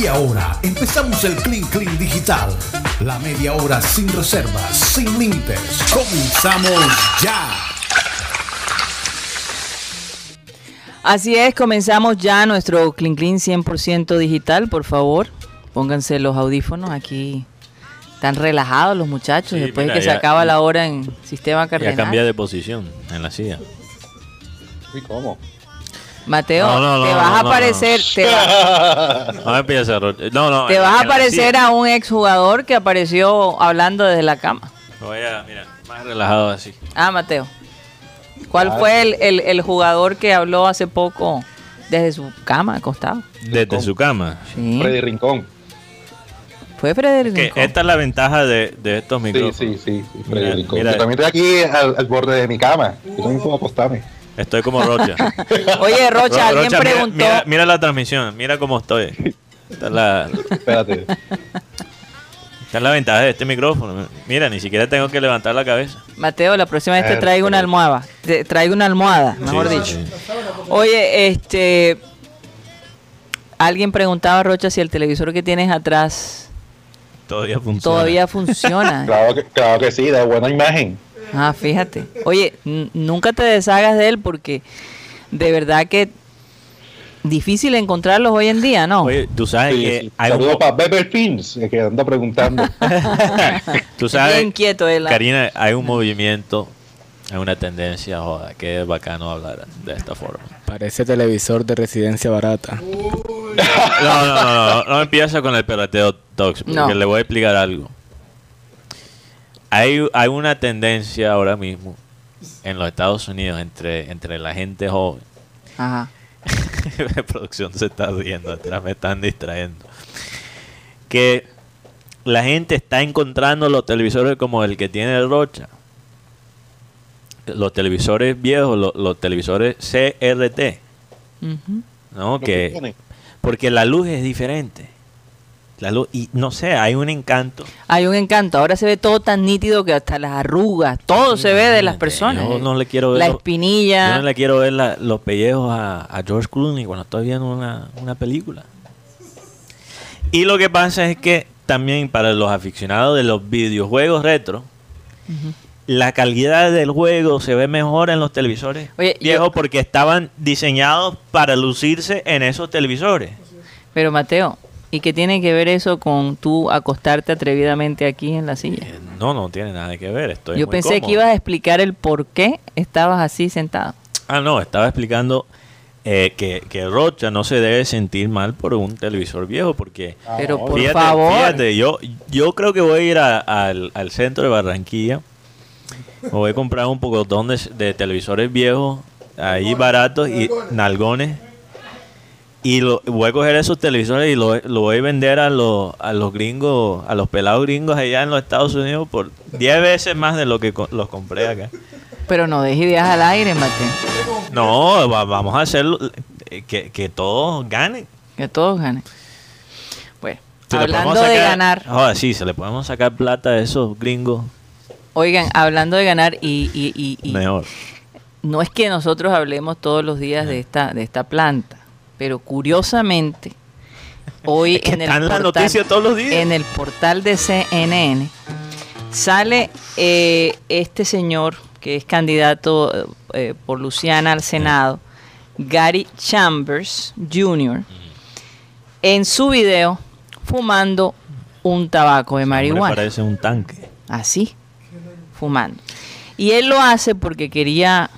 Y ahora empezamos el Clean Clean Digital. La media hora sin reservas, sin límites. Comenzamos ya. Así es, comenzamos ya nuestro Clean Clean 100% digital. Por favor, pónganse los audífonos aquí. Están relajados los muchachos Sí, después mira, de que se ya- acaba la hora en sistema Ya cardenal. cambia de posición en la silla. Uy, ¿cómo? Mateo, No, no, te vas no, a no, aparecer, te, va- No te en- vas a aparecer silla. a un exjugador que apareció hablando desde la cama. Voy a, mira, más relajado así. Ah, Mateo. ¿Cuál fue el, el- el jugador que habló hace poco desde su cama, acostado? Desde su cama. Sí. Freddy Rincón. Fue Que Rincón. esta es la ventaja de, de estos Sí, micrófonos. sí, sí, sí, Freddy Mira, Rincón. mira. Yo también estoy aquí al, al borde de mi cama. Yo también puedo acostarme. Estoy como Rocha. Oye, Rocha, Ro- alguien Rocha, preguntó. Mira, mira la transmisión, mira cómo estoy. Esta es la, Espérate. esta es la ventaja de este micrófono. Mira, ni siquiera tengo que levantar la cabeza. Mateo, la próxima vez te Eh, traigo una pero- almohada. Te traigo una almohada, mejor Sí, dicho. sí. Oye, este. Alguien preguntaba, Rocha, si el televisor que tienes atrás Todavía funciona. todavía funciona. Claro que, claro que sí, de buena imagen. Ah, fíjate. Oye, n- nunca te deshagas de él porque de verdad que difícil encontrarlos hoy en día, ¿no? Oye, tú sabes Sí, que sí. hay un, Saludos para Films, eh, que anda preguntando. tú sabes, Bien quieto él. Karina, hay un movimiento, hay una tendencia, joda, que es bacano hablar de esta forma. Parece televisor de residencia barata. No, no, no, no, no empieza con el perrateo Tox, porque No. le voy a explicar algo. Hay, hay una tendencia ahora mismo en los Estados Unidos entre, entre la gente joven. Ajá. la producción se está riendo atrás, me están distrayendo. Que la gente está encontrando los televisores como el que tiene el Rocha. Los televisores viejos, los, los televisores CRT. ¿no? Que, porque la luz es diferente. La luz, y no sé, hay un encanto. Hay un encanto. Ahora se ve todo tan nítido que hasta las arrugas, todo se ve de las personas. Yo no le quiero ver La los- espinilla. Yo no le quiero ver la- los pellejos a, a George Clooney cuando estoy viendo una, una película. Y lo que pasa es que también para los aficionados de los videojuegos retro, la calidad del juego se ve mejor en los televisores Oye, yo- viejos porque estaban diseñados para lucirse en esos televisores. Pero Mateo, ¿y qué tiene que ver eso con tú acostarte atrevidamente aquí en la silla? Eh, No, no tiene nada que ver. Estoy Yo muy pensé que ibas a explicar el por qué estabas así sentado. Ah, no, estaba explicando eh, que, que Rocha no se debe sentir mal por un televisor viejo porque... Ah, Pero por fíjate, favor. fíjate, yo, yo creo que voy a ir a- al, al centro de Barranquilla. Me voy a comprar un pocotón de, de televisores viejos, ahí baratos y nalgones. Y lo, voy a coger esos televisores y lo, lo voy a vender a los, a los gringos, a los pelados gringos allá en los Estados Unidos por 10 veces más de lo que co- los compré acá. Pero no dejes ideas al aire, Mateo. No, va- vamos a hacerlo eh, que, que todos ganen. Que todos ganen. Bueno, Se hablando de ganar, Joder, sí, se le podemos sacar plata a esos gringos oigan, hablando de ganar y, y- y- y mejor. no es que nosotros hablemos todos los días de esta, de esta planta, pero curiosamente, hoy Es que en, el portal, noticias todos los días. en el portal de CNN sale eh, este señor que es candidato eh, por Luciana al Senado, Gary Chambers Jr., en su video fumando un tabaco de marihuana. parece un tanque. así, fumando. Y él lo hace porque quería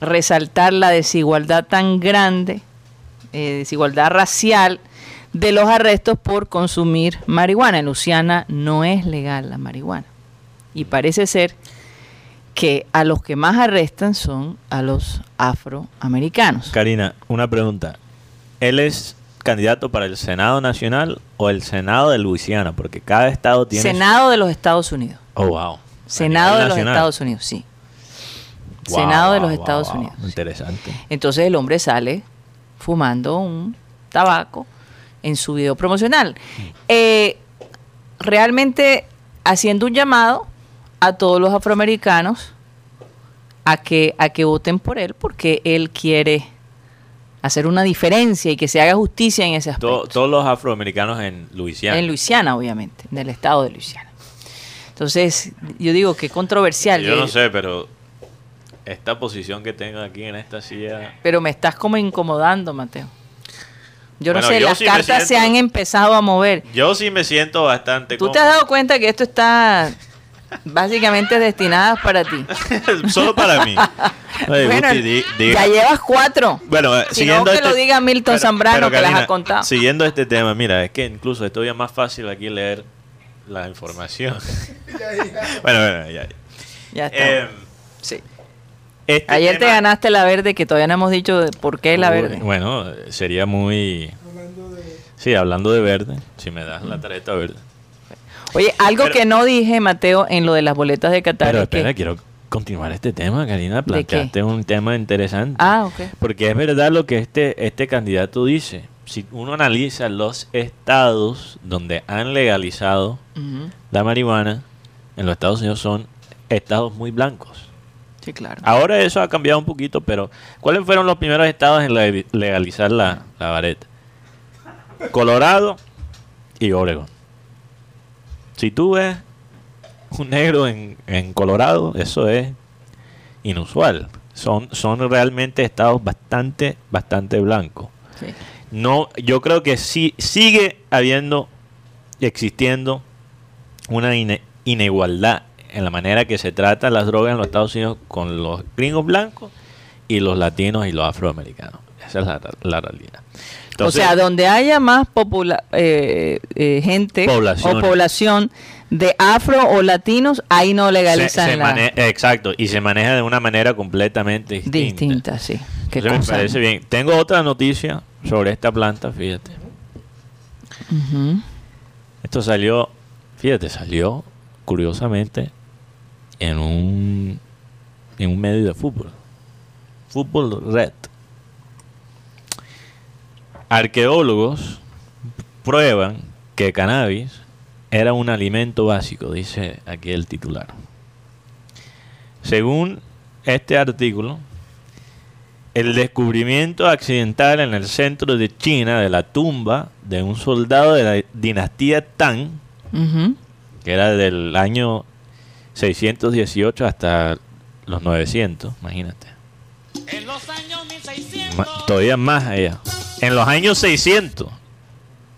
resaltar la desigualdad tan grande, eh, desigualdad racial de los arrestos por consumir marihuana. En Luciana no es legal la marihuana. Y parece ser que a los que más arrestan son a los afroamericanos. Karina, una pregunta. ¿Él es candidato para el Senado Nacional o el Senado de Luisiana? Porque cada estado tiene... su- Senado de los Estados Unidos. Oh, wow. Senado de los. Estados Unidos, sí. Wow, Senado de los wow, Estados wow. Unidos. Interesante. Entonces el hombre sale fumando un tabaco en su video promocional. Eh, realmente haciendo un llamado a todos los afroamericanos a que, a que voten por él porque él quiere hacer una diferencia y que se haga justicia en ese aspecto. To- todos los afroamericanos en Luisiana. En Luisiana, obviamente, en el estado de Luisiana. Entonces, yo digo que controversial. Yo no eh, sé, pero esta posición que tengo aquí en esta silla. Pero me estás como incomodando, Mateo. Yo no sé, yo las sí cartas se han empezado a mover. Yo sí me siento bastante ¿Tú te has cómodo. dado cuenta que esto está básicamente destinado para ti? Solo para mí. Oye, bueno, Guti, di- diga- ya llevas cuatro. Bueno, Si no, siguiendo que lo diga Milton Zambrano, que las ha contado. Siguiendo este tema, mira, es que incluso es todavía más fácil aquí leer la información. bueno, bueno, ya. Ya está. Eh, Sí. Este Ayer te ganaste la verde, que todavía no hemos dicho de por qué la Uy, verde. Bueno, sería muy... Sí, hablando de verde, si me das la tarjeta verde. Oye, algo Pero- que no dije, Mateo, en lo de las boletas de Qatar. Pero es que- espera, quiero continuar este tema, Karina. qué? Planteaste un tema interesante. Ah, ok. Porque es verdad lo que este, este candidato dice. Si uno analiza los estados donde han legalizado la marihuana, en los Estados Unidos son estados muy blancos. Claro. Ahora eso ha cambiado un poquito, pero ¿cuáles fueron los primeros estados en le- legalizar la, la vareta? Colorado y Oregon. Si tú ves un negro en, en Colorado, eso es inusual. Son, son realmente estados bastante, bastante blancos. Sí. No, yo creo que sí sigue habiendo existiendo una ine- inigualdad en la manera que se trata las drogas en los Estados Unidos con los gringos blancos y los latinos y los afroamericanos. Esa es la, la realidad. Entonces, o sea, donde haya más popula- eh, eh, gente o población de afro o latinos, ahí no legalizan se la exacto, y se maneja de una manera completamente distinta. distinta, sí. Qué Entonces me cosa, parece ¿no? bien. Tengo otra noticia sobre esta planta, fíjate. Esto salió, fíjate, salió curiosamente en un en un medio de fútbol. Fútbol Red. Arqueólogos prueban que cannabis era un alimento básico, dice aquí el titular. Según este artículo, el descubrimiento accidental en el centro de China de la tumba de un soldado de la dinastía Tang, que era del año 618 hasta los 900, imagínate. En los años 1600. Ma- todavía más allá. En los años 600,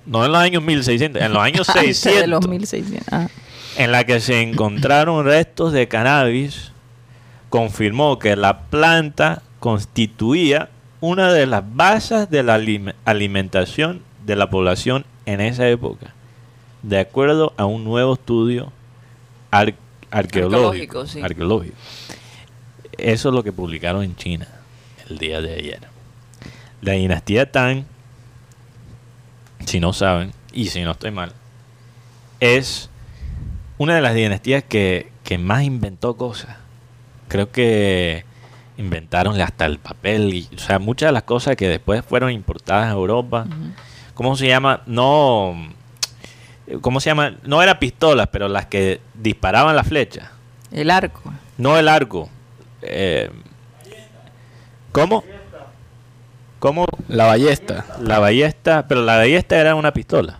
no en los años 1600, en los años Antes de 600, los 1600. Ah. en la que se encontraron restos de cannabis, confirmó que la planta constituía una de las bases de la alim- alimentación de la población en esa época, de acuerdo a un nuevo estudio ar- arqueológico. Arqueológico, sí. arqueológico. Eso es lo que publicaron en China el día de ayer. La dinastía Tang, si no saben, y si no estoy mal, es una de las dinastías que, que más inventó cosas. Creo que inventaron hasta el papel y, o sea, muchas de las cosas que después fueron importadas a Europa. ¿Cómo se llama? No, ¿cómo se llama? No era pistolas, pero las que disparaban las flechas. El arco. No el arco. Eh, ¿Cómo? ¿Cómo? La ballesta. La ballesta, pero la ballesta era una pistola.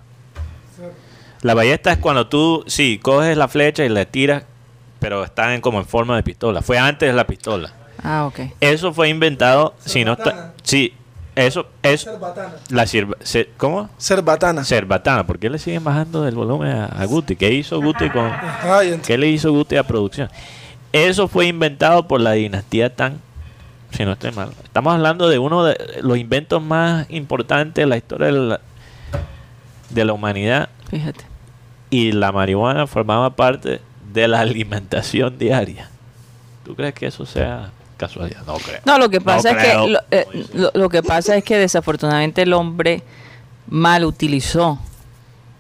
La ballesta es cuando tú, sí, coges la flecha y la tiras, pero están en- como en forma de pistola. Fue antes de la pistola. Ah, ok. Eso fue inventado, si no está, sí, eso, eso, la sirva- ¿cómo? Cerbatana. Cerbatana. ¿Por qué le siguen bajando el volumen a, a Guti? ¿Qué hizo Guti con, qué le hizo Guti a producción? Eso fue inventado por la dinastía Tang, si no estoy mal. Estamos hablando de uno de los inventos más importantes de la historia de la, de la humanidad Fíjate. y la marihuana formaba parte de la alimentación diaria. ¿Tú crees que eso sea casualidad? No creo. No, lo que pasa es creo. que lo, eh, lo- lo que pasa es que desafortunadamente el hombre mal utilizó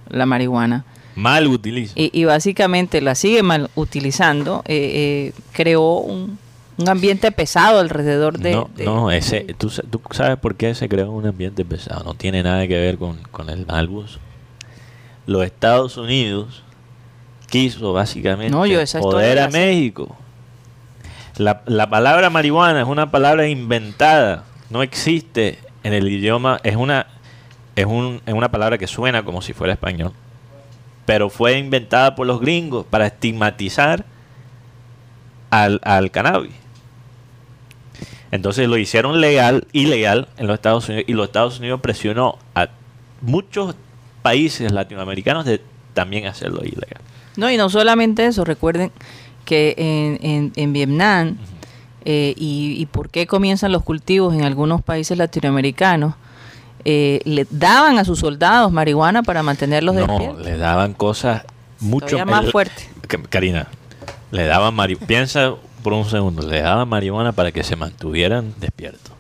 la marihuana Mal utilizo. y, y básicamente la sigue mal utilizando. eh, eh, creó un, un ambiente pesado alrededor de. no, de- no, ese, ¿tú, tú sabes por qué se creó un ambiente pesado. No tiene nada que ver con, con el malbus. Los Estados Unidos quiso básicamente No, yo la a. México. La, la palabra marihuana es una palabra inventada. No existe en el idioma es una es, un, es una palabra que suena como si fuera español, pero fue inventada por los gringos para estigmatizar al, al cannabis. Entonces lo hicieron legal, ilegal en los Estados Unidos y los Estados Unidos presionó a muchos países latinoamericanos de también hacerlo ilegal. No, y no solamente eso, recuerden que en, en, en Vietnam, eh, y, y por qué comienzan los cultivos en algunos países latinoamericanos, eh, le daban a sus soldados marihuana para mantenerlos No, despiertos. le daban cosas mucho Todavía más el- fuerte. Karina, le daban marihuana. Piensa por un segundo, le daban marihuana para que se mantuvieran despiertos.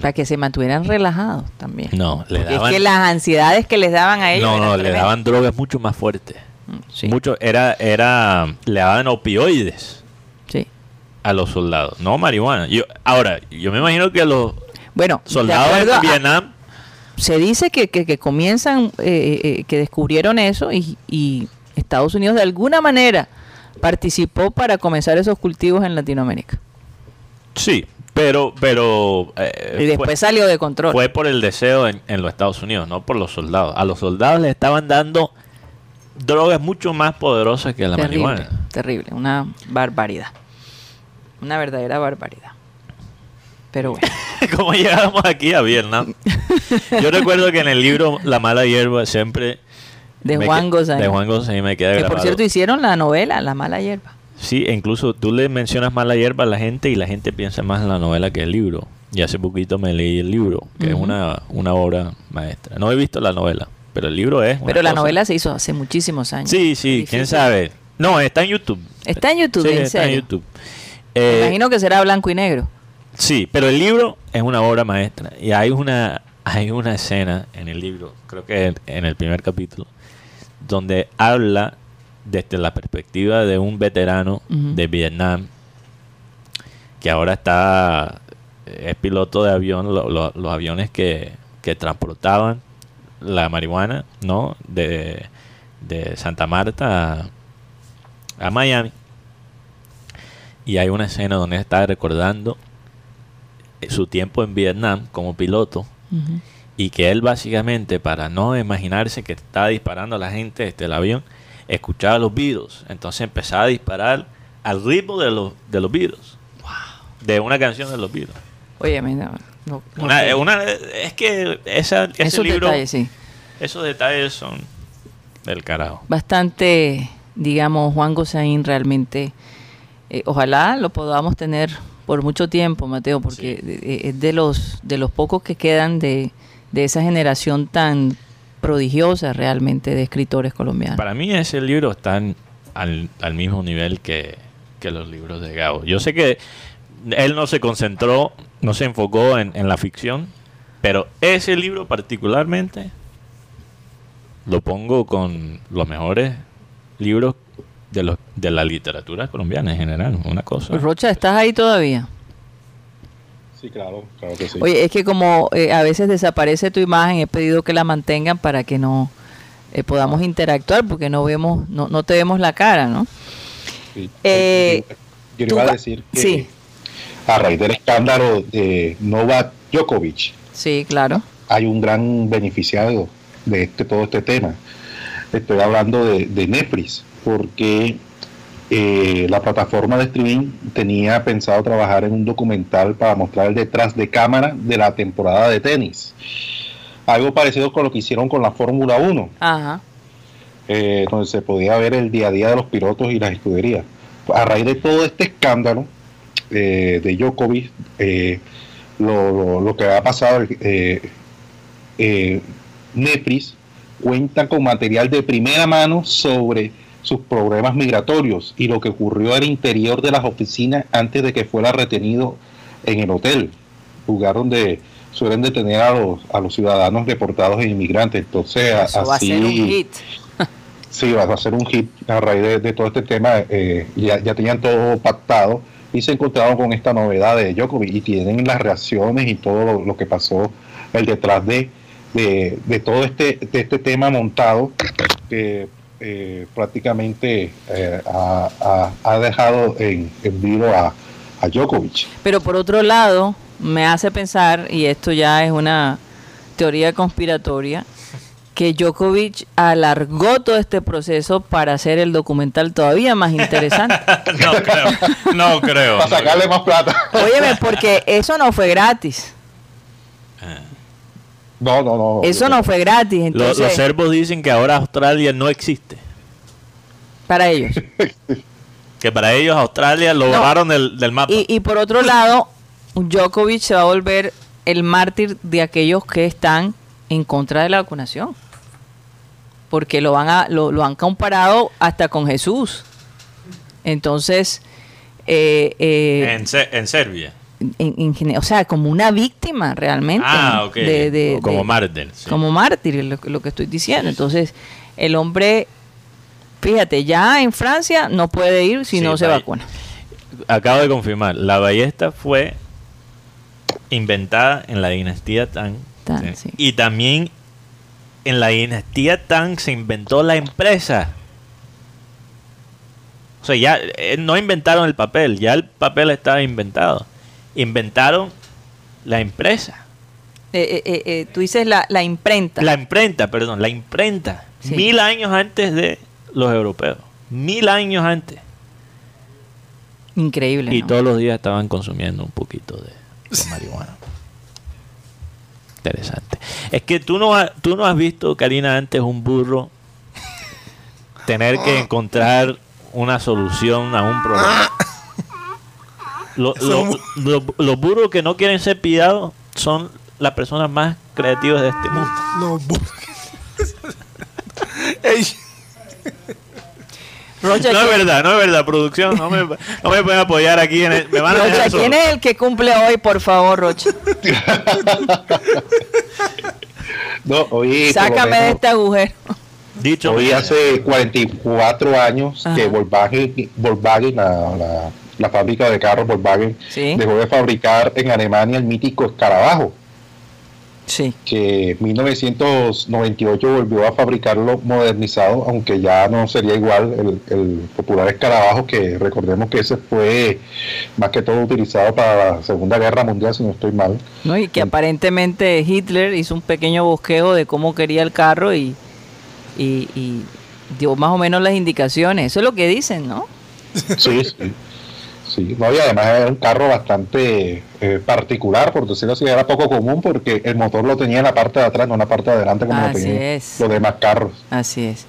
Para que se mantuvieran relajados también. No, le Porque daban. es que las ansiedades que les daban a ellos. no, no, le daban drogas mucho más fuertes. Sí, Mucho, era, era, le daban opioides sí. a los soldados, no marihuana. Yo, ahora, yo me imagino que los Bueno, soldados de a- Vietnam, se dice que, que, que comienzan, eh, eh, que descubrieron eso y, y Estados Unidos de alguna manera participó para comenzar esos cultivos en Latinoamérica. sí, pero, pero eh, Y después fue- salió de control. Fue por el deseo en, en los Estados Unidos, no por los soldados. A los soldados les estaban dando drogas mucho más poderosas que la terrible, marihuana. terrible, una barbaridad. Una verdadera barbaridad. Pero bueno, ¿Cómo llegamos aquí a Vietnam? Yo recuerdo que en el libro La mala hierba siempre... de Juan Gozaín. De Juan Gozaín me queda Que grabado. por cierto hicieron la novela La mala hierba. Sí, incluso tú le mencionas mala hierba a la gente y la gente piensa más en la novela que el libro. Y hace poquito me leí el libro, que es una, una obra maestra. No he visto la novela, pero el libro es... Pero la cosa- novela se hizo hace muchísimos años. Sí, sí, quién sabe. No, está en YouTube. Está en YouTube, Sí, en está en. YouTube. Me Eh, imagino que será blanco y negro. Sí, pero el libro es una obra maestra. Y hay una, hay una escena en el libro, creo que en, en el primer capítulo, donde habla desde la perspectiva de un veterano de Vietnam que ahora está, es piloto de avión, lo- lo- los aviones que, que transportaban la marihuana, ¿no? De, de Santa Marta a, a Miami. Y hay una escena donde está recordando su tiempo en Vietnam como piloto y que él básicamente para no imaginarse que estaba disparando a la gente desde el avión, escuchaba los Beatles, entonces empezaba a disparar al ritmo de los de los Beatles, de una canción de los Beatles. Oye, mira, no- no Una- sé. una- es que esa, ese Esos libro, detalles, sí. esos detalles son del carajo. Bastante, digamos, Juan Gozaín realmente, eh, ojalá lo podamos tener por mucho tiempo, Mateo, porque eh, es de los, de los pocos que quedan de, de esa generación tan prodigiosa realmente de escritores colombianos. Para mí ese libro está al, al mismo nivel que, que los libros de Gabo. Yo sé que él no se concentró, no se enfocó en, en la ficción, pero ese libro particularmente lo pongo con los mejores libros de, los, de la literatura colombiana en general. Una cosa. Rocha, ¿estás ahí todavía? Sí, claro, claro que sí. Oye, es que como eh, a veces desaparece tu imagen, he pedido que la mantengan para que no eh, podamos interactuar, porque no vemos, no, no te vemos la cara, ¿no? Sí. eh, yo iba a decir que sí. A raíz del escándalo de Novak Djokovic Sí, claro. hay un gran beneficiado de este, todo este tema. Estoy hablando de, de Netflix, porque eh, la plataforma de streaming tenía pensado trabajar en un documental para mostrar el detrás de cámara de la temporada de tenis. Algo parecido con lo que hicieron con la Fórmula 1. Ajá. eh, donde se podía ver el día a día de los pilotos y las escuderías. A raíz de todo este escándalo eh, de Djokovic, eh, lo, lo- lo que ha pasado, eh, eh, Netflix cuenta con material de primera mano sobre sus problemas migratorios y lo que ocurrió al interior de las oficinas antes de que fuera retenido en el hotel, lugar donde suelen detener a los, a los ciudadanos deportados e inmigrantes. Entonces, a- Eso va a así, ser un hit. Sí, va a ser un hit a raíz de, de todo este tema. eh, ya, ya tenían todo pactado y se encontraron con esta novedad de Djokovic y tienen las reacciones y todo lo, que pasó el detrás de, de, de todo este, de este tema montado que eh, prácticamente eh, ha dejado en, en vivo a, a Djokovic. Pero por otro lado, me hace pensar, y esto ya es una teoría conspiratoria, que Djokovic alargó todo este proceso para hacer el documental todavía más interesante. No creo, no creo. Para sacarle más plata. Óyeme, porque eso no fue gratis. No, no, no. Eso no fue gratis. Entonces, los serbos dicen que ahora Australia no existe. para ellos. Que para ellos Australia lo No. borraron del, del mapa. Y, y por otro lado, Djokovic se va a volver el mártir de aquellos que están en contra de la vacunación. Porque lo, van a, lo, lo han comparado hasta con Jesús. Entonces, eh, eh, en, Se- en Serbia. en- en gene- o sea, como una víctima realmente. Ah, ok. de- como de- mártir. sí. Como mártir, es lo, lo que estoy diciendo. Entonces, el hombre, fíjate, ya en Francia no puede ir si Sí, no se vacuna. Acabo de confirmar. La ballesta fue inventada en la dinastía Tang. Sí. Y también en la dinastía Tang se inventó la empresa. O sea, ya eh, no inventaron el papel, ya el papel estaba inventado. Inventaron la empresa. Eh, eh, tú dices la, la imprenta. La imprenta, perdón, la imprenta. Sí. Mil años antes de los europeos. Mil años antes. Increíble. Y ¿no? todos los días estaban consumiendo un poquito de, de marihuana. Interesante. Es que tú no, ha- tú no has visto, Karina, antes un burro tener que encontrar una solución a un problema. Lo- lo- lo- los burros que no quieren ser pillados son las personas más creativas de este mundo. No, bu- Ey, Rocha, No es ¿quién- verdad, no es verdad, producción. No me, no me pueden apoyar aquí. En el- me van a Rocha, dejar. ¿quién es el que cumple hoy, por favor, Rocha? No, lo Sácame de este agujero. Dicho hoy hace 44 años Ajá. que Volkswagen, Volkswagen la, la- la fábrica de carros Volkswagen, Sí. dejó de fabricar en Alemania el mítico escarabajo, Sí. que en 1998 volvió a fabricarlo modernizado, aunque ya no sería igual el, el popular escarabajo, que recordemos que ese fue más que todo utilizado para la Segunda Guerra Mundial, si no estoy mal. ¿no? Y que aparentemente Hitler hizo un pequeño bosquejo de cómo quería el carro y, y, y dio más o menos las indicaciones. Eso es lo que dicen, ¿no? Sí, sí. Sí, no, y además era un carro bastante eh, particular, por decirlo así, era poco común porque el motor lo tenía en la parte de atrás, no en la parte de adelante como lo tenían es. los demás carros. Así es.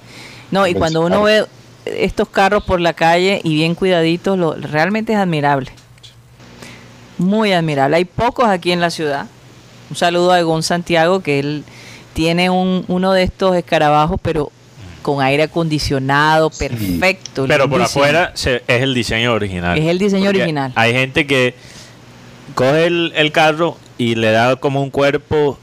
No, y cuando uno ve estos carros por la calle y bien cuidaditos, lo, realmente es admirable. Muy admirable. Hay pocos aquí en la ciudad. Un saludo a Egon Santiago, que él tiene un, uno de estos escarabajos, pero con aire acondicionado, perfecto. Pero por afuera se- es el diseño original. Es el diseño Porque original. Hay gente que coge el, el carro y le da como un cuerpo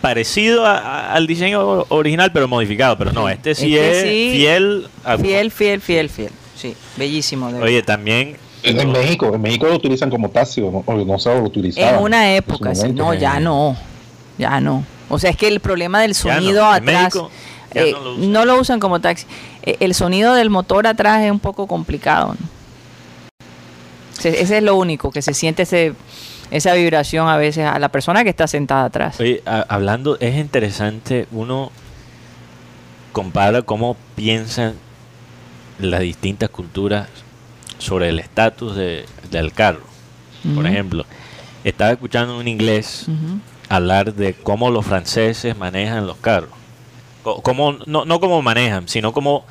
parecido a- a- al diseño original, pero modificado. Pero no, este sí Este es sí, fiel. a- Fiel, fiel, fiel, fiel. Sí, bellísimo. de. Oye, también. En México, en México lo utilizan como taxi, o no, o no o lo utilizaban. En una en época, momento. No, ya no. Ya no. O sea, es que el problema del no. sonido En atrás. México eh, no lo usan. no lo usan como taxi. Eh, el sonido del motor atrás es un poco complicado. ¿no? Se- Ese es lo único, que se siente ese, esa vibración a veces a la persona que está sentada atrás. Oye, a- hablando, es interesante, uno compara cómo piensan las distintas culturas sobre el estatus de- del carro. Por ejemplo, estaba escuchando un inglés hablar de cómo los franceses manejan los carros. Cómo, no, no cómo manejan, sino cómo...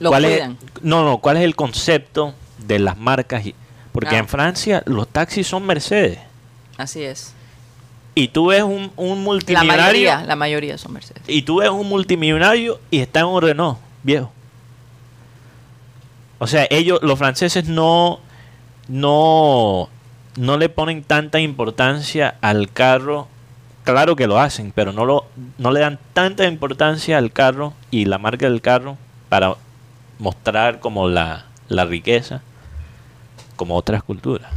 Lo cuál es, no, no, cuál es el concepto de las marcas. y- Porque Ah. en Francia los taxis son Mercedes. Así es. Y tú ves un, un La multimillonario... mayoría, la mayoría son Mercedes. Y tú ves un multimillonario y está en un Renault, viejo. O sea, ellos, los franceses no, no, no le ponen tanta importancia al carro. Claro que lo hacen, pero no, lo, no le dan tanta importancia al carro y la marca del carro para mostrar como la, la riqueza como otras culturas.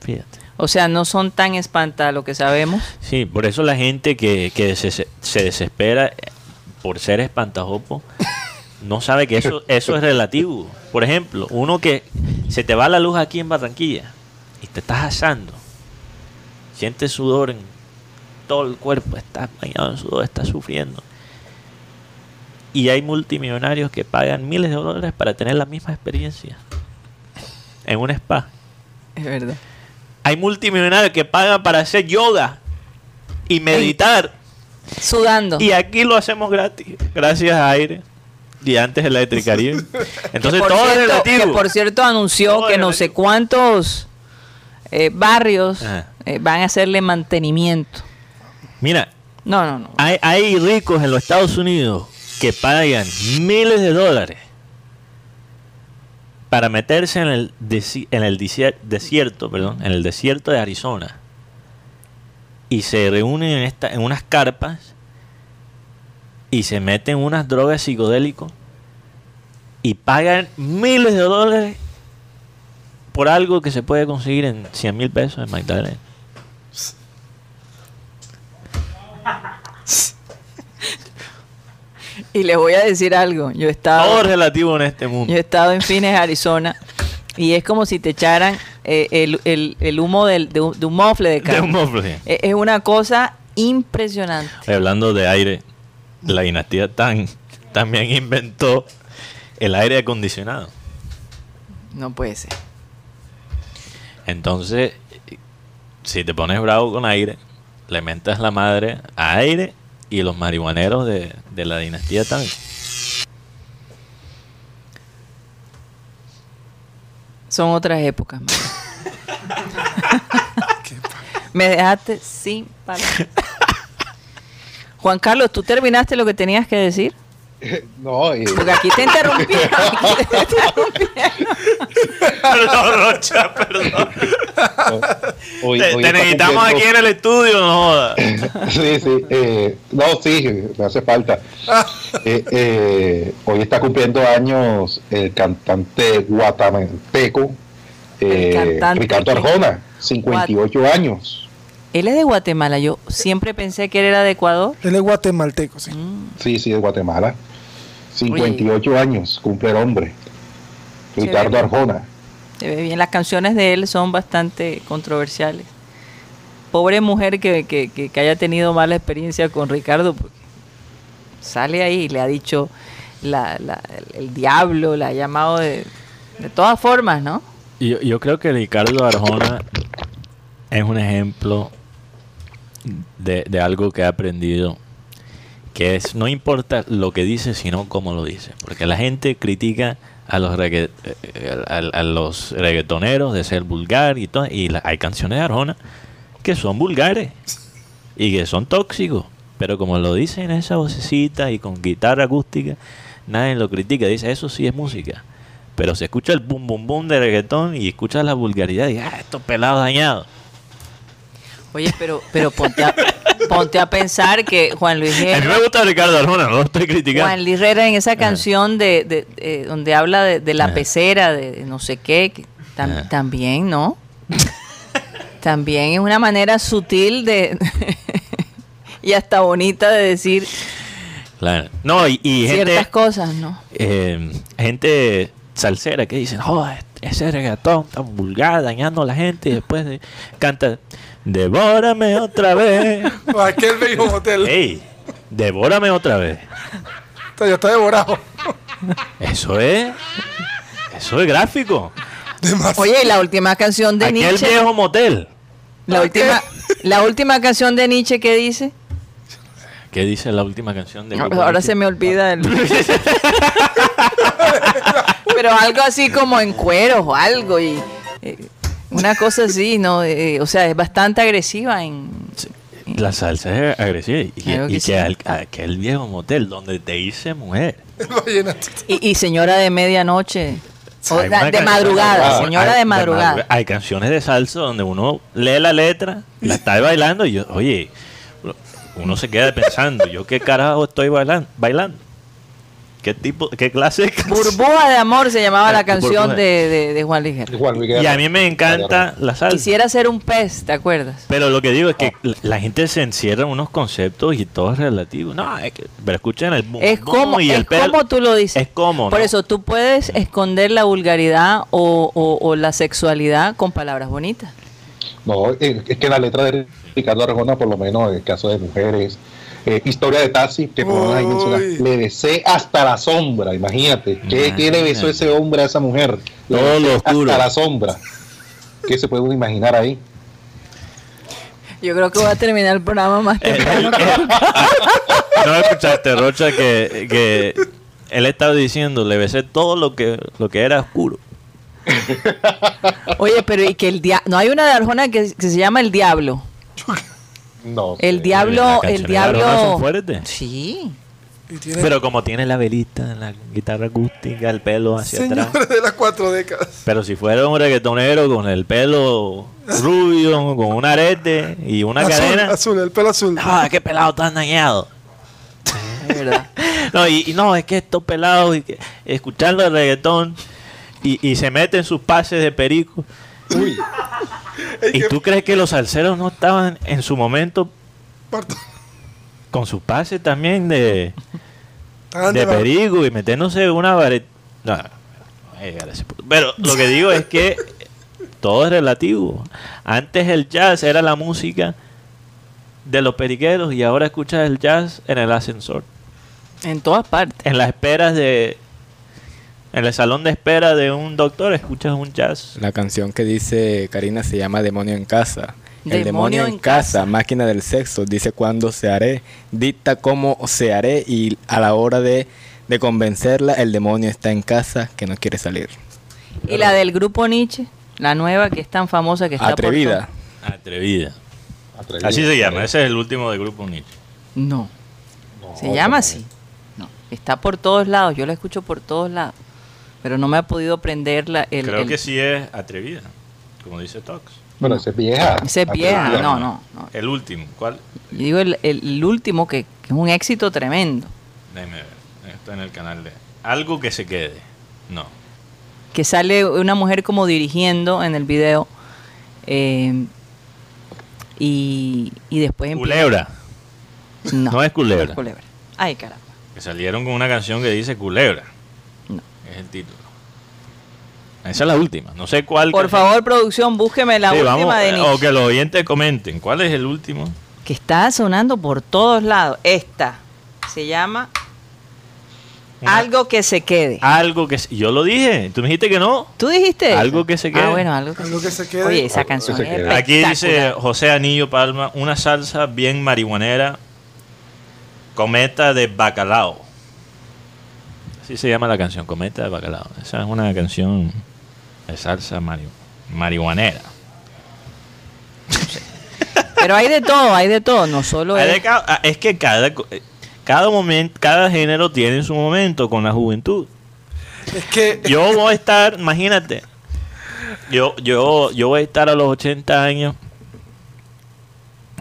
Fíjate. O sea, no son tan espantados lo que sabemos. Sí, por eso la gente que, que se, se desespera por ser espantajopo no sabe que eso, eso es relativo. Por ejemplo, uno que se te va la luz aquí en Barranquilla y te estás asando. siente sudor en todo el cuerpo, está bañado en sudor, está sufriendo. Y hay multimillonarios que pagan miles de dólares para tener la misma experiencia en un spa. Es verdad. Hay multimillonarios que pagan para hacer yoga y meditar. Sudando. Y aquí lo hacemos gratis, gracias a aire. Y antes Electricaribe. Entonces todo es cierto- relativo. que por cierto anunció Todo que es no sé cuántos eh, barrios eh, van a hacerle mantenimiento. Mira, No, no, no. hay, hay ricos en los Estados Unidos que pagan miles de dólares para meterse en el, desi- en el desier- desierto, perdón, en el desierto de Arizona y se reúnen en, esta, en unas carpas y se meten unas drogas psicodélicos y pagan miles de dólares por algo que se puede conseguir en 100 mil pesos en Magdalena. Y les voy a decir algo. Yo he estado, Todo relativo en este mundo. yo he estado en Phoenix, Arizona, y es como si te echaran eh, el, el- el humo del- de, un, de un mofle de De carne. un mofle. Es es una cosa impresionante. Oye, Hablando de aire, la dinastía Tang también inventó el aire acondicionado. No puede ser. Entonces, si te pones bravo con aire, le mentas la madre a aire y los marihuaneros de, de la dinastía Tang. Son otras épocas. man. Me dejaste sin palabras. Juan Carlos, ¿tú terminaste lo que tenías que decir? No, eh, Porque aquí te interrumpieron. aquí te interrumpieron. perdón, Rocha, perdón. Hoy- te hoy te está necesitamos cumpliendo- aquí en el estudio, no jodas. Sí, sí. eh, no, sí, me hace falta. Eh, eh, hoy está cumpliendo años el cantante guatemalteco eh, cantante Ricardo Arjona, 58 años. Él es de Guatemala. Yo siempre pensé que él era de Ecuador. Él es guatemalteco, sí. Mm, Sí, sí, de Guatemala. 58 años, cumple el hombre. Ricardo. Arjona. Se ve bien. Las canciones de él son bastante controversiales. Pobre mujer que, que- que- haya tenido mala experiencia con Ricardo. Porque sale ahí y le ha dicho el, diablo, la ha llamado de, todas formas, ¿no? Yo, yo creo que Ricardo Arjona es un ejemplo de, de algo que he aprendido, que es no importa lo que dice, sino cómo lo dice. Porque la gente critica a los, regga- eh, a, a los reggaetoneros de ser vulgar y todo, y la- hay canciones de Arjona que son vulgares y que son tóxicos. Pero como lo dicen en esa vocecita y con guitarra acústica, nadie lo critica. Dice, eso sí es música. Pero se escucha el bum bum bum de reggaetón y escucha la vulgaridad y, ah, estos pelados dañados. Oye, pero, pero ponte, a, ponte a pensar que Juan Luis A mí me gusta Ricardo Arjona, no lo estoy criticando. Juan Luis Herrera en esa canción de, de- eh, donde habla de, de la pecera, de no sé qué, que tam- Ajá. también, ¿no? también es una manera sutil de y hasta bonita de decir Claro. No, y, y ciertas gente, cosas, ¿no? eh, gente salsera que dicen, oh, ese reggaetón tan vulgar, dañando a la gente, y después de- canta, devórame otra vez. Aquel viejo motel. ¡Ey! Devórame otra vez. Ya está devorado. Eso es. Eso es gráfico. Demasiado. Oye, y la última canción de Aquel Nietzsche, viejo motel. la última la última canción de Nietzsche que dice, ¿Qué dice la última canción de Grupo ahora Nietzsche? se me olvida el Pero algo así como en cueros o algo y eh, una cosa así, ¿no? Eh, o sea, es bastante agresiva en La salsa es agresiva. Y, Claro y que que, sí. al- aquel viejo motel donde te hice mujer. Y, y señora de medianoche o Hay de madrugada, Hay- señora de madrugada. madruga- Hay canciones de salsa donde uno lee la letra, la está bailando y yo, oye, uno se queda pensando, ¿yo qué carajo estoy bailan- bailando? ¿Qué tipo, qué clase? Burbuja de amor se llamaba la Ah, canción de, de, de Juan Luis Guerra. Juan Y a mí me encanta la salsa. Quisiera ser un pez, ¿te acuerdas? Pero lo que digo es que la- la gente se encierra en unos conceptos y todo es relativo. No, es que, pero escuchen el boom, Es boom como, y es el pelo. como tú lo dices. Es como, Por ¿no? eso tú puedes esconder la vulgaridad o, o- o la sexualidad con palabras bonitas. No, es que la letra de Ricardo Arjona, por lo menos en el caso de mujeres, eh, historia de taxi, que por le besé hasta la sombra, imagínate. ¿Qué, qué le besó ese hombre a esa mujer? Le Todo lo oscuro. Hasta la sombra. ¿Qué se puede uno imaginar ahí? Yo creo que voy a terminar el programa más temprano. ¿No escuchaste, Rocha, que, que él estaba diciendo, le besé todo lo que, lo que era oscuro? Oye, pero y que el dia no hay una de Arjona que, que se llama El Diablo. No. El diablo, el diablo. Sí. Tiene Pero como tiene la velita, la guitarra acústica, el pelo hacia atrás. señores de las cuatro décadas. Pero si fuera un reggaetonero con el pelo rubio, con un arete y una azul, cadena. azul, el pelo azul. ¡Ah, qué pelado tan dañado! No, y, y no, es que estos pelados, y que, escuchando el reggaetón y, y se meten sus pases de perico. Uy, ¿Y tú crees que los salseros no estaban en su momento con sus pases también de, de perico y metiéndose una vareta? No. Pero lo que digo es que todo es relativo. Antes el jazz era la música de los periqueros y ahora escuchas el jazz en el ascensor. En todas partes. En las esperas de... En el salón de espera de un doctor escuchas un jazz. La canción que dice Karina se llama Demonio en casa. El demonio en, en casa, casa. máquina del sexo, dice cuándo se haré, dicta cómo se haré y a la hora de, de convencerla, el demonio está en casa que no quiere salir. Y la del grupo Nietzsche, la nueva que es tan famosa que está por Atrevida. Atrevida. Así se llama. Ese es el último del grupo Nietzsche. No, No, se llama así. No, está por todos lados. Yo la escucho por todos lados. Pero no me ha podido prender la, el, Creo el- que sí es atrevida, como dice Tox. Bueno, esa es vieja. Esa es vieja. Atrevida. No, no, no. El último, ¿cuál? Yo digo el, el- el último que, que es un éxito tremendo. Déjeme ver. Está en el canal de. Algo que se quede. No. que sale una mujer como dirigiendo en el video eh, y, y después empieza- Culebra. No, No es culebra. culebra. Ay, caramba. Que salieron con una canción que dice Culebra. Es el título. Esa es la última. No sé cuál. Por favor, producción, búsqueme la Sí, última vamos, de eh, Nietzsche. O que los oyentes comenten. ¿Cuál es el último? Que está sonando por todos lados. Esta se llama Una- Algo que se quede. Algo que. se- Yo lo dije. Tú me dijiste que no. ¿Tú dijiste? eso? Algo que se quede. Ah, bueno, algo que, Algo se, que se quede. Oye, esa Algo canción es. Aquí dice. José Anillo Palma, una salsa bien marihuanera, cometa de bacalao. Así se llama la canción, cometa de bacalao. Esa es una canción de salsa mari- marihuanera. Pero hay de todo, hay de todo. No solo es... ah, Es que cada, eh, cada momento, cada género tiene su momento con la juventud. Es que Yo voy a estar, imagínate, yo, yo, yo voy a estar a los 80 años,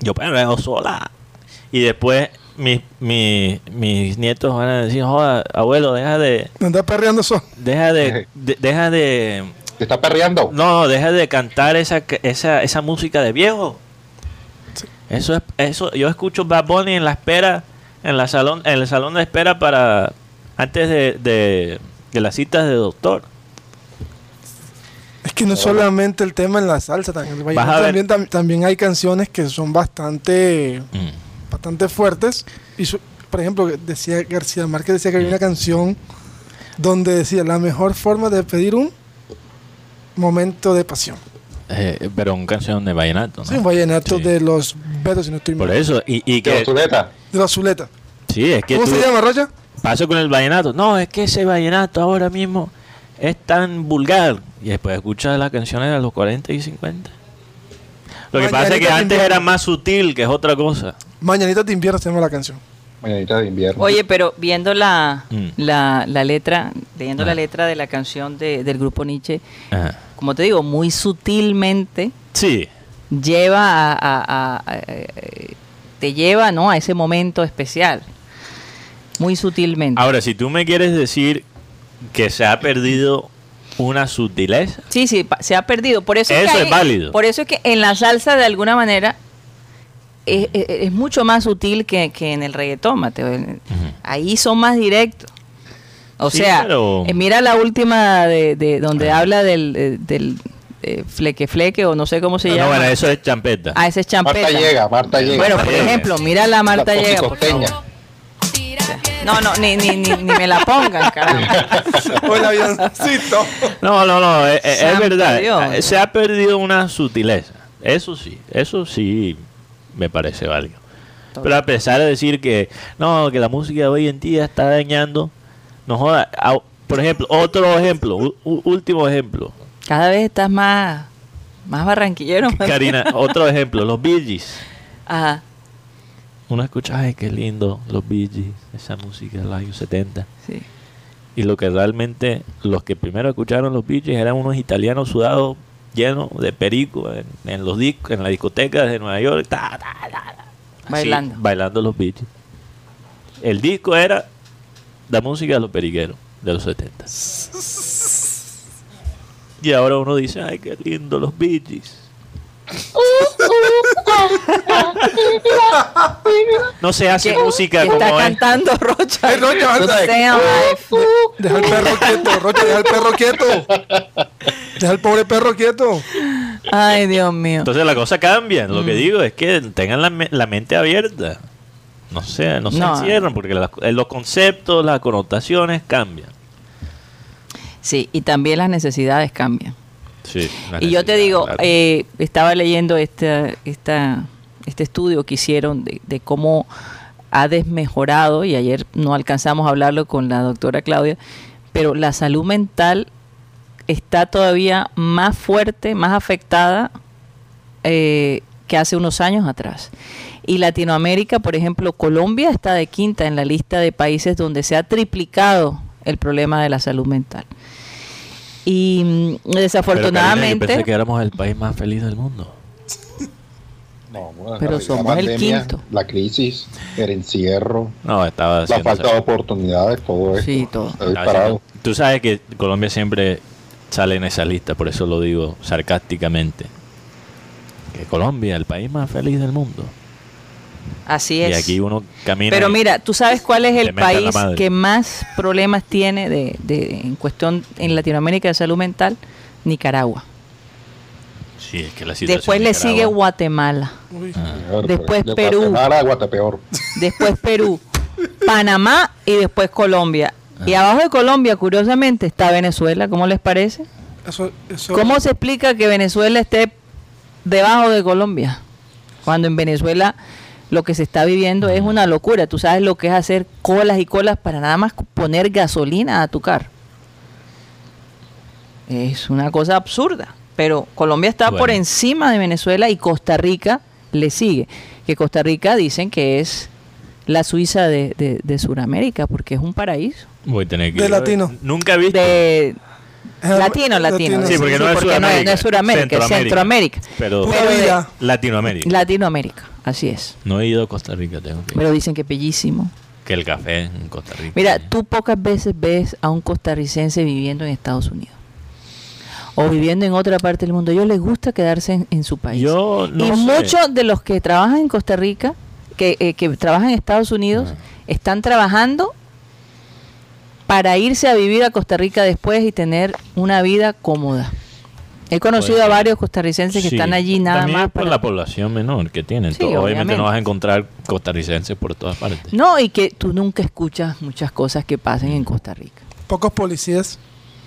yo me veo sola. Y después mis, mis, mis nietos van a decir, joda, abuelo, deja de, me anda perreando eso. deja de, de- deja de, ¿Te está perreando? no, deja de cantar esa, esa, esa música de viejo. Eso es, eso, yo escucho Bad Bunny en la espera, en la salón, en el salón de espera para, antes de, de, de las citas de doctor. Es que no solamente el tema en la salsa, también, también, tam- también hay canciones que son bastante, Mm. Bastante fuertes. Y su- por ejemplo, decía García Márquez decía que había una canción donde decía la mejor forma de pedir un momento de pasión. Eh, pero un canción de vallenato, ¿no? Sí, un vallenato Sí. de los Betos, si no estoy Por mal. eso, y, y ¿Qué, que... Zuleta? De los Zuleta. Sí, es que ¿Cómo tú- se llama, Roya? paso con el vallenato. No, es que ese vallenato ahora mismo es tan vulgar. Y después escuchas las canciones de los 40 y 50. Lo que pasa es que de antes invierno. era más sutil, que es otra cosa. Mañanita de invierno se llama la canción. Mañanita de invierno. Oye, pero viendo la, Mm. la, la letra, leyendo Ah. la letra de la canción de- del grupo Nietzsche, Ajá. como te digo, muy sutilmente Sí, lleva a, a- a- a- te lleva ¿no? a ese momento especial. Muy sutilmente. Ahora, si tú me quieres decir que se ha perdido una sutileza, Sí, sí, se ha perdido. Por eso, Eso es hay- válido. Por eso es que en la salsa, de alguna manera, es, es- es mucho más sutil que, que en el reggaetón, Mateo. Ahí son más directos. O Sí, sea, pero- eh, mira la última de, de donde habla del, eh, del eh, fleque fleque o no sé cómo se No, llama. bueno, eso es champeta. Ah, ese es champeta. Marta llega, Marta llega. Bueno, por ejemplo, mira la Marta La llega. por costeña. favor. No, no, ni, ni, ni, ni me la pongan, caramba. O el avioncito. No, no, no, es, verdad. Dios. Se ha perdido una sutileza. Eso sí, eso sí me parece válido. Pero a pesar de decir que no, que la música de hoy en día está dañando, no joda. Por ejemplo, otro ejemplo, último ejemplo. Cada vez estás más, más barranquillero. Karina, otro ejemplo, los Bee Gees. Ajá, Uno escucha, ay, qué lindo, los Bee Gees, esa música de los años 70. sí. Y lo que realmente, los que primero escucharon los Bee Gees eran unos italianos sudados llenos de perico en, en los discos, en las discotecas de Nueva York, ta, ta, ta, ta. Así, Bailando. bailando los Gees. El disco era la música de los periqueros de los 70. Y ahora uno dice, ay, qué lindo los Gees. No se hace Que- música que como está es. cantando Rocha. Ay. Deja el perro quieto, Rocha, deja el perro quieto. Deja el pobre perro quieto. Ay, Dios mío. Entonces la cosa cambia. Lo que Mm. digo es que tengan la, me- la mente abierta. No sé, no se No. encierran porque las- los conceptos, las connotaciones cambian. Sí, y también las necesidades cambian. Sí, Y yo te digo, claro. eh, estaba leyendo esta, esta, este estudio que hicieron de, de cómo ha desmejorado, y ayer no alcanzamos a hablarlo con la doctora Claudia, pero la salud mental está todavía más fuerte, más afectada eh, que hace unos años atrás. Y Latinoamérica, por ejemplo, Colombia está de quinta en la lista de países donde se ha triplicado el problema de la salud mental. Y mm, Pero, Karina, desafortunadamente... yo pensé que éramos el país más feliz del mundo. No, bueno, Pero somos el pandemia, quinto. La crisis, el encierro, No, estaba la falta de oportunidades, todo esto. Sí, todo. Haciendo- Tú sabes que Colombia siempre sale en esa lista, por eso lo digo sarcásticamente. Que Colombia, el país más feliz del mundo. Así Y es. aquí uno camina. Pero y- mira, ¿tú sabes cuál es el país que más problemas tiene de, de- en cuestión en Latinoamérica de salud mental? Nicaragua. Sí, es que la situación Después le Nicaragua- sigue Guatemala. Uy. Claro, Después pues, de Perú. Guatemala Guatepeor. Después Perú, Panamá y después Colombia. Y Ah. abajo de Colombia, curiosamente, está Venezuela. ¿Cómo les parece? Eso, eso, ¿Cómo se explica que Venezuela esté debajo de Colombia? Cuando en Venezuela lo que se está viviendo es una locura. Tú sabes lo que es hacer colas y colas para nada más poner gasolina a tu carro. Es una cosa absurda. Pero Colombia está por encima de Venezuela y Costa Rica le sigue. Que Costa Rica dicen que es la Suiza de, de, de Sudamérica porque es un paraíso. Voy a tener que De ir latino. Nunca he visto. De latino, latino. Sí, porque no es porque Sudamérica. no es Sudamérica, es Centroamérica. Pero Pero. Latinoamérica. Latinoamérica, así es. No he ido a Costa Rica, tengo que ir. Pero dicen que es bellísimo. Que el café en Costa Rica. Mira, tú pocas veces ves a un costarricense viviendo en Estados Unidos. O viviendo en otra parte del mundo. Ellos les gusta quedarse en, en su país. Yo no y sé. muchos de los que trabajan en Costa Rica, que, eh, que trabajan en Estados Unidos, Ah. están trabajando para irse a vivir a Costa Rica después y tener una vida cómoda. He conocido a varios costarricenses que Sí, están allí nada también más por para- la población menor que tienen. Sí, obviamente, obviamente. no vas a encontrar costarricenses por todas partes. No, y que tú nunca escuchas muchas cosas que pasen en Costa Rica. Pocos policías.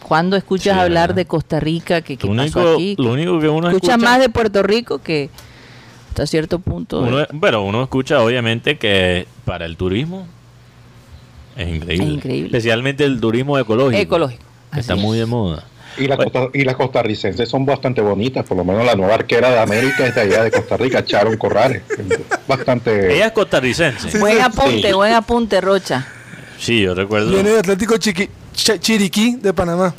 Cuando escuchas Sí, hablar de Costa Rica, que qué lo, pasó único, aquí? lo único que uno escuchas escucha... más de Puerto Rico que hasta cierto punto. uno, pero uno escucha obviamente que para el turismo es increíble. Es increíble. Especialmente el turismo ecológico. Ecológico, Que está muy de moda. Y, la Bueno. costa- y las costarricenses son bastante bonitas, por lo menos la nueva arquera de América es de allá de Costa Rica, Sharon Corrales. Bastante. Ella es costarricense. Sí, buen apunte, Sí. buen apunte, Rocha. yo recuerdo. Viene de Atlético Chiqui- Ch- Chiriquí de Panamá.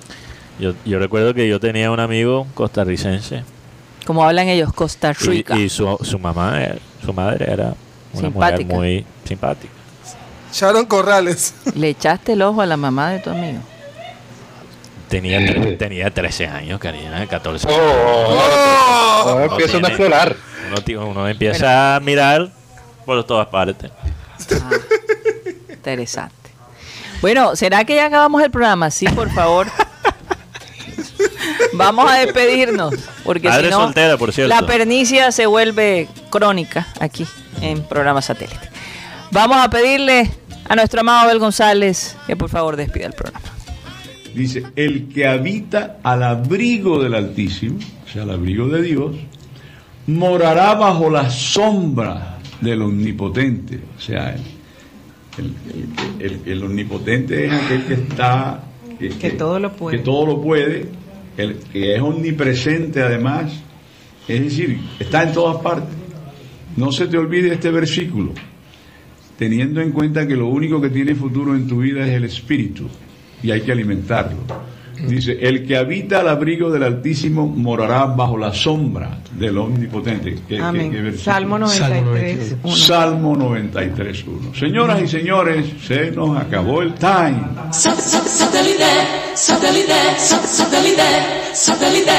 Yo, yo recuerdo que yo tenía un amigo costarricense Como hablan ellos, Costa y, Rica. y su, su mamá, era- su madre era una Simpática. mujer muy simpática. Sharon Corrales. Le echaste el ojo a la mamá de tu amigo. Tenía, tre- tenía 13 años, Karina, 14 Oh, ¡Oh! ahora empiezan a tiene. explorar. Uno, uno empieza a mirar por todas partes. Ah, interesante. Bueno, ¿será que ya acabamos el programa? Sí, por favor. Vamos a despedirnos, porque si no, soltera, por cierto. la pernicia se vuelve crónica aquí en programa satélite. Vamos a pedirle a nuestro amado Abel González que por favor despida el programa. Dice, el que habita al abrigo del Altísimo, o sea, al abrigo de Dios, morará bajo la sombra del Omnipotente. O sea, el, el- el- el Omnipotente es aquel que está... Que, todo lo puede. Que todo lo puede, el que es omnipresente además, es decir, está en todas partes. No se te olvide este versículo, teniendo en cuenta que lo único que tiene futuro en tu vida es el espíritu y hay que alimentarlo. Dice, el que habita al abrigo del Altísimo morará bajo la sombra del Omnipotente. ¿Qué- qué- Amén. qué versículo? Salmo 93. uno. Salmo 93, 1. Señoras y señores, se nos acabó el time. Satellite, satellite, satellite, satellite.